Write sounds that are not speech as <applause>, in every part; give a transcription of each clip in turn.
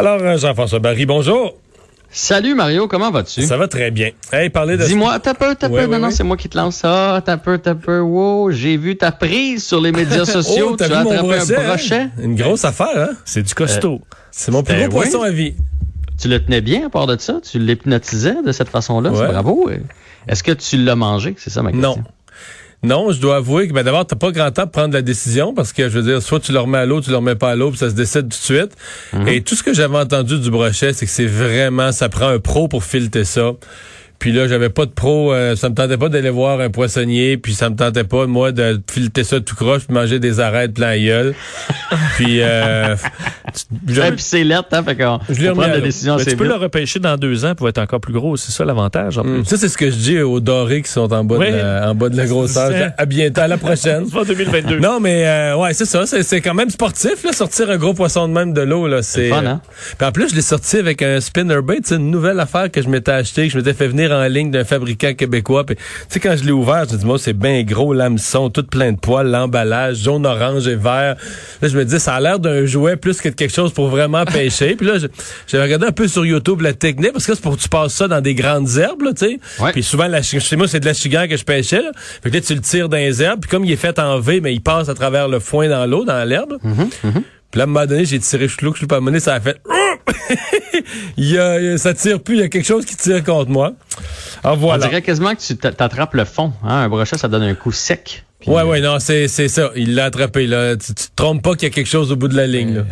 Alors, euh, Jean-François Barry, bonjour. Salut Mario, comment vas-tu? Ça va très bien. Hey, parlez de... Dis-moi, t'as peu, t'as peu. non, non, c'est moi qui te lance ça. T'as peu, t'as peu. Wow, j'ai vu ta prise sur les médias <laughs> sociaux. oh, tu as vu mon attrapé brochet, un brochet. hein? Une grosse affaire, hein? C'est du costaud. C'est mon plus gros ben poisson oui. à vie. Tu le tenais bien à part de ça? Tu l'hypnotisais de cette façon-là? C'est. Bravo. Est-ce que tu l'as mangé? C'est ça ma question. Non. Non, je dois avouer que ben, d'abord, t'as pas grand temps de prendre la décision parce que, je veux dire, soit tu le remets à l'eau, tu le remets pas à l'eau, puis ça se décide tout de suite. Mhm. Et tout ce que j'avais entendu du brochet, c'est que c'est vraiment, ça prend un pro pour fileter ça. Puis là, j'avais pas de pro, euh, ça me tentait pas d'aller voir un poissonnier, puis ça me tentait pas, moi, de fileter ça tout croche, puis manger des arêtes plein gueule. <laughs> puis, euh, <laughs> puis c'est lettre, hein? Fait qu'on Je la décision Mais tu peux vite. le repêcher dans deux ans pour être encore plus gros. C'est ça l'avantage. en plus. Ça, c'est ce que je dis aux dorés qui sont en bas, Oui. de, la, en bas de la grosseur. À bientôt, à la prochaine. <laughs> C'est pas 2022. Non, mais euh, ouais, c'est ça. C'est, quand même sportif, là, sortir un gros poisson de même de l'eau. Là, c'est fun, hein? Puis en plus, je l'ai sorti avec un spinnerbait. C'est une nouvelle affaire que je m'étais acheté, que je m'étais fait venir en ligne d'un fabricant québécois. Tu sais, quand je l'ai ouvert, je me dis, moi, c'est bien gros, l'hameçon, tout plein de poils, l'emballage, jaune, orange et vert. Là, je me dis, ça a l'air d'un jouet plus que de quelque chose pour vraiment <laughs> pêcher. Puis là, j'ai regardé un peu sur YouTube la technique, parce que c'est pour que tu passes ça dans des grandes herbes, là, tu sais. Ouais. Puis souvent, la, chez moi, c'est de la chigan que je pêchais. Là. Fait que là, tu le tires dans les herbes. Puis comme il est fait en V, mais il passe à travers le foin dans l'eau, dans l'herbe. Puis là, à un moment donné, j'ai tiré chou je suis pas amené, ça a fait... <laughs> il y a, ça tire plus, il y a quelque chose qui tire contre moi. Alors On voilà. dirait quasiment que tu t'a- t'attrapes le fond. Hein? Un brochet, ça donne un coup sec. Puis, Ouais, ouais, non, c'est c'est ça. Il l'a attrapé. Là. Tu, tu te trompes pas qu'il y a quelque chose au bout de la ligne. Là.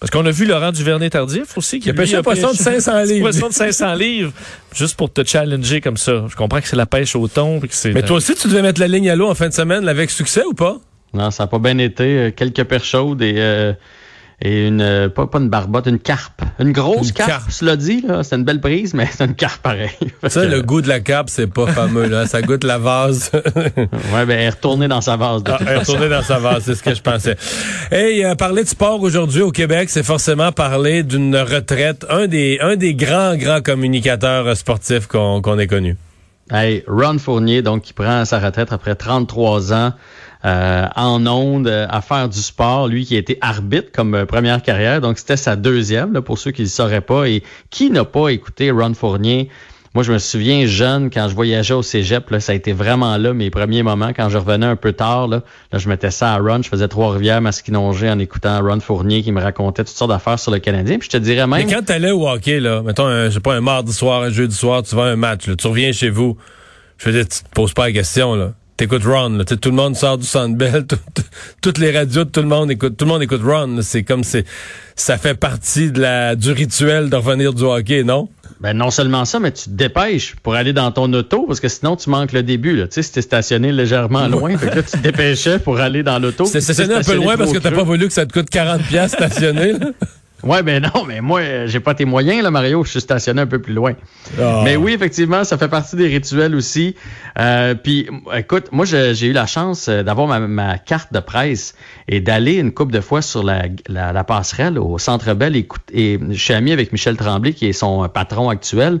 Parce qu'on a vu Laurent Duvernay-Tardif aussi. Qui Il a pêché un poisson de pêché- 500 <laughs> livres. poisson de 500 livres. Juste pour te challenger comme ça. Je comprends que c'est la pêche au thon. puis que c'est Mais toi aussi, tu devais mettre la ligne à l'eau en fin de semaine avec succès ou pas? Non, ça n'a pas bien été. Euh, Quelques perches chaudes et, euh, et une, euh, pas, pas une barbotte, une carpe. Une grosse Une carpe, carpe. cela dit. là. C'est une belle prise, mais <laughs> c'est une carpe pareil. Ça, que, le goût de la cape, c'est pas fameux. là. Ça goûte la vase. <laughs> Ouais, ben, elle est retournée dans sa vase. De Ah, elle est retournée dans sa vase, c'est ce que je pensais. Hey, euh, parler de sport aujourd'hui au Québec, c'est forcément parler d'une retraite. Un des, un des grands, grands communicateurs euh, sportifs qu'on qu'on ait connu. Hey, Ron Fournier, donc, qui prend sa retraite après 33 ans euh, en ondes euh, à faire du sport. Lui qui a été arbitre comme euh, première carrière, donc c'était sa deuxième, pour ceux qui ne le sauraient pas. Et qui n'a pas écouté Ron Fournier? Moi, je me souviens jeune, quand je voyageais au cégep, là, ça a été vraiment là mes premiers moments. Quand je revenais un peu tard, là, là je mettais ça à Ron. Je faisais Trois-Rivières, Masquinongé en écoutant Ron Fournier qui me racontait toutes sortes d'affaires sur le Canadien. Puis je te dirais Mais même... quand t'allais au hockey, là, mettons, un, je sais pas, un mardi soir, un jeudi soir, tu vas à un match, là, tu reviens chez vous, je dire, tu te poses pas la question, là. T'écoutes Ron, là. Tout le monde sort du Sandbell, <laughs> tout- tout- toutes les radios, tout le monde écoute, tout le monde écoute Ron. C'est comme c'est, ça fait partie de la, du rituel de revenir du hockey, non? Ben non seulement ça, mais tu te dépêches pour aller dans ton auto parce que sinon tu manques le début. Là. Tu sais, si t'es stationné légèrement loin, fait que là, tu te dépêchais pour aller dans l'auto. T'es stationné un peu loin parce que t'as pas voulu que ça te coûte 40 pièces stationné, là. Ouais, ben non, mais moi, j'ai pas tes moyens, là, Mario. Je suis stationné un peu plus loin. Ah. Mais oui, effectivement, ça fait partie des rituels aussi. Euh, puis, écoute, moi, j'ai eu la chance euh, d'avoir ma, ma carte de presse et d'aller une couple de fois sur la, la, la passerelle au Centre Bell. Et, et je suis ami avec Michel Tremblay, qui est son euh, patron actuel,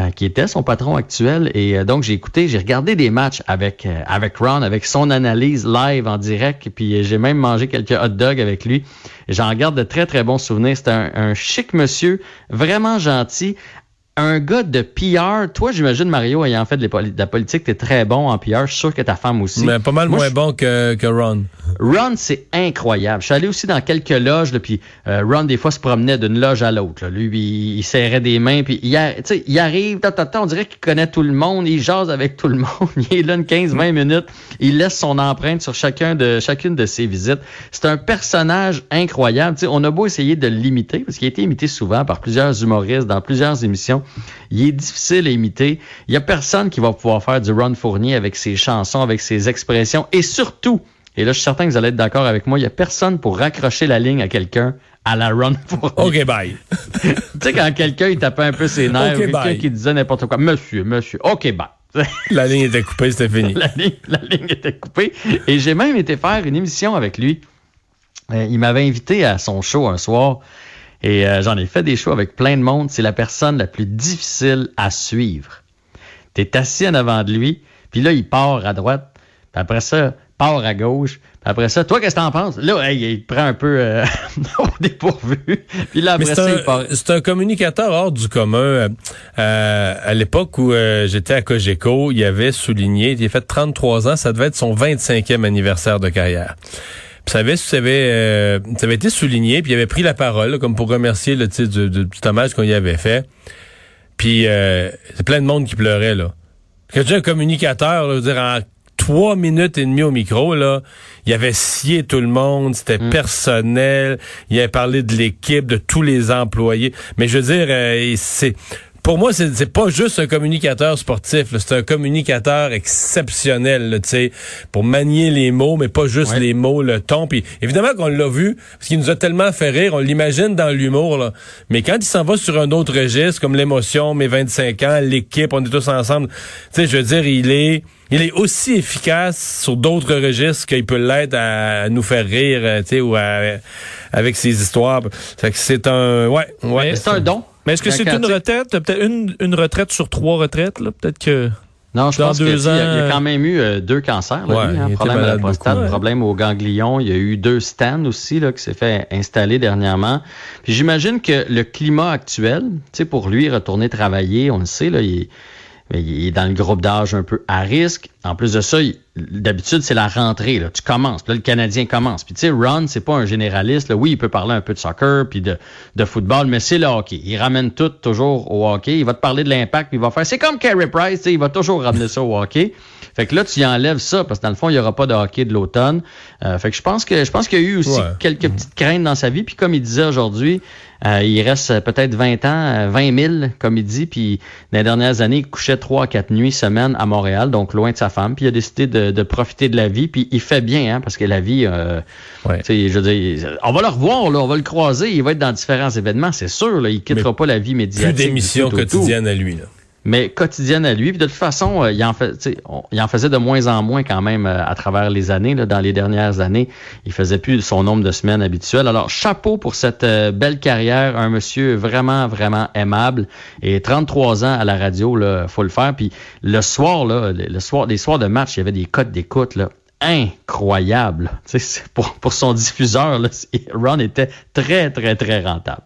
euh, qui était son patron actuel. Et euh, donc, j'ai écouté, j'ai regardé des matchs avec euh, avec Ron, avec son analyse live en direct. Puis, j'ai même mangé quelques hot dogs avec lui. J'en garde de très, très bons souvenirs. C'était un chic monsieur, vraiment gentil. Un gars de PR, toi j'imagine Mario ayant fait de, la poli- de la politique, t'es très bon en PR, je suis sûr que ta femme aussi. Mais pas mal Moi, moins bon que, que Ron. Ron, c'est incroyable. Je suis allé aussi dans quelques loges, là, puis euh, Ron, des fois, se promenait d'une loge à l'autre. Lui, il, il serrait des mains, puis il, a- il arrive, ta, ta, ta, on dirait qu'il connaît tout le monde, il jase avec tout le <laughs> monde, il est là une 15-20 minutes, il laisse son empreinte sur chacun de, chacune de ses visites. C'est un personnage incroyable. On a beau essayer de l'imiter, parce qu'il a été imité souvent par plusieurs humoristes dans plusieurs émissions. Il est difficile à imiter. Il y a personne qui va pouvoir faire du Ron Fournier avec ses chansons, avec ses expressions, et surtout, et là, je suis certain que vous allez être d'accord avec moi. Il n'y a personne pour raccrocher la ligne à quelqu'un à la Ron Fournier. OK, bye. <laughs> tu sais, quand quelqu'un il tapait un peu ses nerfs, quelqu'un qui disait n'importe quoi, monsieur, monsieur, OK, bye. <laughs> La ligne était coupée, c'était fini. la, ligne, la ligne était coupée. Et j'ai même été faire une émission avec lui. Euh, il m'avait invité à son show un soir. Et euh, j'en ai fait des shows avec plein de monde. C'est la personne la plus difficile à suivre. Tu es assis en avant de lui, puis là, il part à droite, puis après ça, part à gauche, puis après ça, toi, qu'est-ce que t'en penses? Là, hey, il prend un peu euh, <laughs> au dépourvu, puis là, après c'est ça, un, il part. c'est un communicateur hors du commun. Euh, à l'époque où euh, j'étais à Cogeco, il avait souligné, il a fait 33 ans, ça devait être son 25e anniversaire de carrière. Ça avait, ça avait, euh, ça avait été souligné, puis il avait pris la parole là, comme pour remercier le du, du, du hommage qu'on y avait fait. Puis euh, c'est plein de monde qui pleurait là. Que tu es un communicateur, là, je veux dire en trois minutes et demie au micro là, il avait scié tout le monde, c'était personnel, il avait parlé de l'équipe, de tous les employés. Mais je veux dire, euh, c'est pour moi, c'est c'est pas juste un communicateur sportif, là, c'est un communicateur exceptionnel, là, tu sais, pour manier les mots, mais pas juste Ouais. les mots, le ton. Puis évidemment qu'on l'a vu, parce qu'il nous a tellement fait rire, on l'imagine dans l'humour, là. Mais quand il s'en va sur un autre registre, comme l'émotion, mes 25 ans, l'équipe, on est tous ensemble, tu sais, je veux dire, il est il est aussi efficace sur d'autres registres qu'il peut l'être à, nous faire rire, tu sais, ou à- avec ses histoires. Fait que c'est un, ouais, ouais. C'est un don. Mais est-ce que c'est une retraite? Peut-être une, une retraite sur trois retraites, là? Peut-être que. Non, je Dans pense deux que, tu sais, il y y a quand même eu euh, deux cancers. Là, Ouais, lui, il hein, était problème à la prostate, beaucoup, ouais. problème au ganglion. Il y a eu deux stands aussi là, qui s'est fait installer dernièrement. Puis j'imagine que le climat actuel, tu sais, pour lui retourner travailler, on le sait, là, il il est dans le groupe d'âge un peu à risque. En plus de ça, il- d'habitude, c'est la rentrée. Là. Tu commences. Puis là, le Canadien commence. Puis tu sais, Ron, c'est pas un généraliste. Là. Oui, il peut parler un peu de soccer puis de, de football, mais c'est le hockey. Il ramène tout toujours au hockey. Il va te parler de l'impact, puis il va faire. C'est comme Carey Price, il va toujours ramener ça au hockey. Fait que là, tu y enlèves ça, parce que dans le fond, il n'y aura pas de hockey de l'automne. Euh, fait que je pense que je pense qu'il y a eu aussi Ouais. quelques petites craintes dans sa vie. Puis comme il disait aujourd'hui, euh, il reste euh, peut-être 20 ans, euh, 20 000, comme il dit. Puis dans les dernières années, il couchait 3 à 4 nuits semaine à Montréal, donc loin de sa femme. Puis il a décidé de, de profiter de la vie. Puis il fait bien, hein, parce que la vie, euh, Ouais. tu sais, je veux dire, on va le revoir, là, on va le croiser. Il va être dans différents événements, c'est sûr. Là, il quittera pas la vie Plus médiatique. du d'émissions quotidiennes à lui, là. Mais quotidienne à lui. Puis de toute façon, euh, il, en il faisait de moins en moins quand même euh, à travers les années. Dans les dernières années, il faisait plus son nombre de semaines habituel. Alors, chapeau pour cette euh, belle carrière. Un monsieur vraiment, vraiment aimable. Et 33 ans à la radio, là, faut le faire. Puis le soir, là, le, soir, les soirs de match, il y avait des codes d'écoute, là <laughs> c'est pour, pour son diffuseur, là, Ron était très, très, très rentable.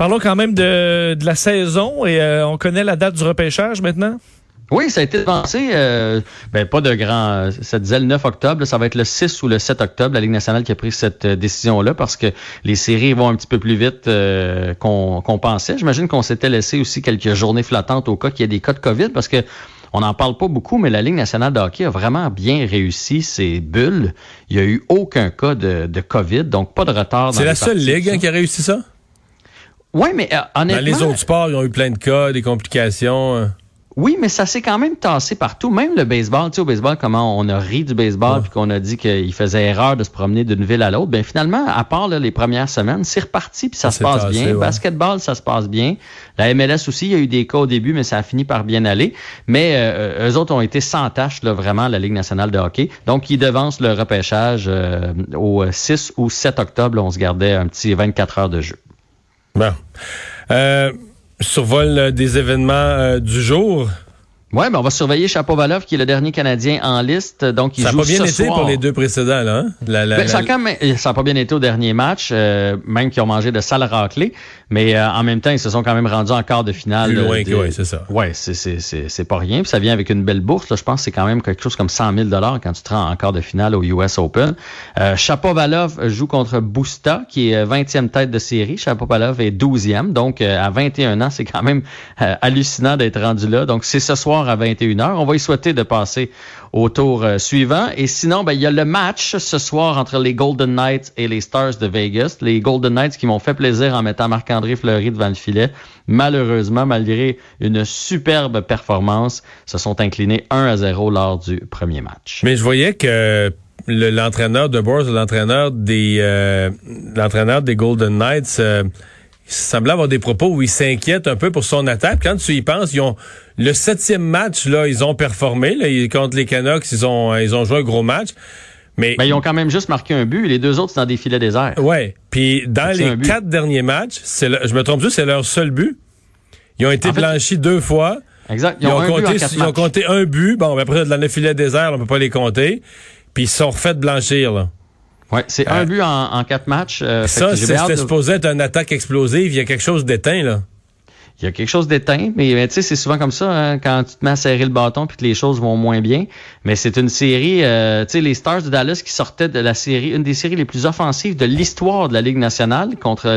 Parlons quand même de, de la saison et euh, on connaît la date du repêchage maintenant? Oui, ça a été avancé. euh, ben, pas de grand. euh, Ça disait le 9 octobre. là, ça va être le 6 ou le 7 octobre, la Ligue nationale qui a pris cette euh, décision-là parce que les séries vont un petit peu plus vite euh, qu'on pensait. J'imagine qu'on s'était laissé aussi quelques journées flottantes au cas qu'il y ait des cas de COVID parce que on n'en parle pas beaucoup, mais la Ligue nationale de hockey a vraiment bien réussi ses bulles. Il n'y a eu aucun cas de, de COVID, donc pas de retard. dans C'est la seule ligue hein, qui a réussi ça? Oui, mais euh, honnêtement. Dans les autres sports, ils ont eu plein de cas, des complications. euh. Oui, mais ça s'est quand même tassé partout. Même le baseball, tu sais, au baseball, comment on a ri du baseball, puis qu'on a dit qu'il faisait erreur de se promener d'une ville à l'autre. Ben finalement, à part là, les premières semaines, c'est reparti, puis ça Ça se passe tassé, bien. ouais. Basketball, ça se passe bien. La MLS aussi, il y a eu des cas au début, mais ça a fini par bien aller. Mais euh, eux autres ont été sans tâche, là, vraiment, la Ligue nationale de hockey. Donc, ils devancent le repêchage euh, au 6 ou 7 octobre. là, on se gardait un petit 24 heures de jeu. Bon. Euh, survol des événements euh, du jour. Ouais, ben on va surveiller Chapovalov, qui est le dernier Canadien en liste. Donc, il Ça n'a joue pas bien ce été soir. pour les deux précédents, là. Hein? La- la- Ben, ça, quand même, ça a pas bien été au dernier match, euh, même qu'ils ont mangé de sales raclées, mais euh, en même temps, ils se sont quand même rendus en quart de finale. Plus euh, loin de- que- ouais, c'est ça. Ouais, c'est, pas rien. Puis ça vient avec une belle bourse. Là. Je pense que c'est quand même quelque chose comme 100 000 quand tu te rends en quart de finale au US Open. Euh, Chapovalov joue contre Busta, qui est euh, 20e tête de série. Chapovalov est 12e. Donc, euh, à 21 ans, c'est quand même euh, hallucinant d'être rendu là. Donc, c'est ce soir à 21h. On va y souhaiter de passer au tour euh, suivant. Et sinon, ben, il y a le match ce soir entre les Golden Knights et les Stars de Vegas. Les Golden Knights qui m'ont fait plaisir en mettant Marc-André Fleury devant le filet. Malheureusement, malgré une superbe performance, se sont inclinés 1 à 0 lors du premier match. Mais je voyais que le- l'entraîneur de Boers, l'entraîneur des euh, l'entraîneur des Golden Knights, euh, semblait avoir des propos où il s'inquiète un peu pour son attaque. Quand tu y penses, ils ont le septième match là, ils ont performé là, ils- contre les Canucks, ils ont ils ont joué un gros match. Mais Ben, ils ont quand même juste marqué un but. Les deux autres, c'est dans des filets déserts. ouais, puis dans les quatre derniers matchs, c'est le- je me trompe juste, c'est leur seul but. Ils ont été En fait, blanchis deux fois. Exact. Ils, ont, compté, ils ont compté un but. Bon, ben après, dans le filet désert, on peut pas les compter. Puis ils se sont refait blanchir, là. Ouais, c'est Euh, un but en, en quatre matchs. euh, Ça, c'était de- supposé être une attaque explosive. Il y a quelque chose d'éteint, là. Il y a quelque chose d'éteint, mais tu sais, c'est souvent comme ça hein, quand tu te mets à serrer le bâton puis que les choses vont moins bien. Mais c'est une série, euh, tu sais, les Stars de Dallas qui sortaient de la série, une des séries les plus offensives de l'histoire de la Ligue nationale contre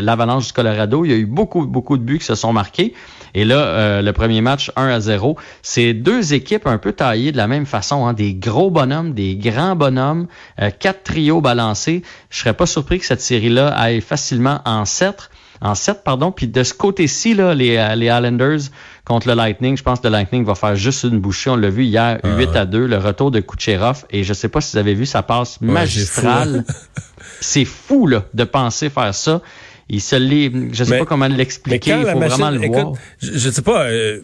l'Avalanche du Colorado. Il y a eu beaucoup, beaucoup de buts qui se sont marqués. Et là, euh, le premier match 1 à 0. C'est deux équipes un peu taillées de la même façon, hein, des gros bonhommes, des grands bonhommes, euh, quatre trios balancés. Je serais pas surpris que cette série-là aille facilement en 7 en 7, pardon. Puis de ce côté-ci, là, les, euh, les Islanders contre le Lightning, je pense que le Lightning va faire juste une bouchée. On l'a vu hier, 8 à 2, le retour de Kucherov. Et je sais pas si vous avez vu sa passe Ouais, magistrale. <laughs> C'est fou, là, de penser faire ça. Il se l'est, je sais Mais- pas comment l'expliquer, il faut machine, vraiment le écoute, voir. je, je sais pas, euh,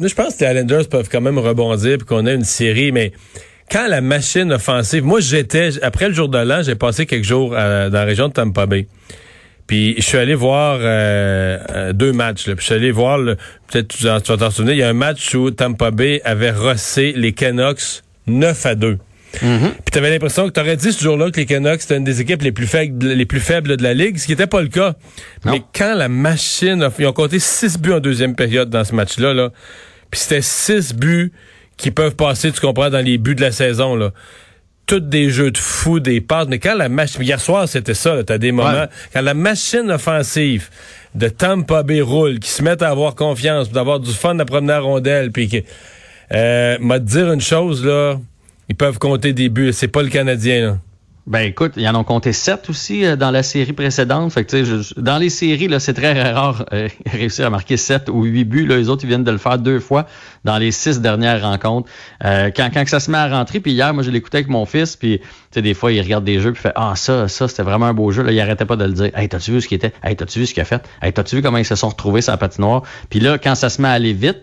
je pense que les Islanders peuvent quand même rebondir puis qu'on a une série, mais quand la machine offensive, moi j'étais, après le jour de l'an, j'ai passé quelques jours euh, dans la région de Tampa Bay. Puis je suis allé voir euh, euh, deux matchs. Là. Puis je suis allé voir, peut-être tu, vas t'en souvenir, il y a un match où Tampa Bay avait rossé les Canucks 9 à 2. Puis t'avais l'impression que t'aurais dit ce jour-là que les Canucks c'était une des équipes les plus faibles, les plus faibles de la ligue, ce qui n'était pas le cas. Non. Mais quand la machine, a- ils ont compté six buts en deuxième période dans ce match-là, là, puis c'était six buts qui peuvent passer, tu comprends, dans les buts de la saison là. Toutes des jeux de fou, des passes. Mais quand la machine, hier soir c'était ça, t'as des moments. Ouais. Quand la machine offensive de Tampa Bay roule, qui se mettent à avoir confiance, d'avoir du fun à la première rondelle, puis que, euh, m'a dire une chose là. Ils peuvent compter des buts. C'est pas le Canadien, là. Ben écoute, ils en ont compté sept aussi euh, dans la série précédente. Fait que, je- dans les séries, là, c'est très rare euh, <laughs> réussir à marquer sept ou huit buts. Là, les autres, ils viennent de le faire deux fois dans les six dernières rencontres. Euh, quand, quand ça se met à rentrer, puis hier, moi, je l'écoutais avec mon fils, puis des fois, il regarde des jeux, puis fait Ah, ça, ça, c'était vraiment un beau jeu. Là, il arrêtait pas de le dire. Hey, t'as-tu vu ce qu'il était? Hey, t'as-tu vu ce qu'il a fait? Hey, t'as-tu vu comment ils se sont retrouvés sur la patinoire? Puis là, quand ça se met à aller vite,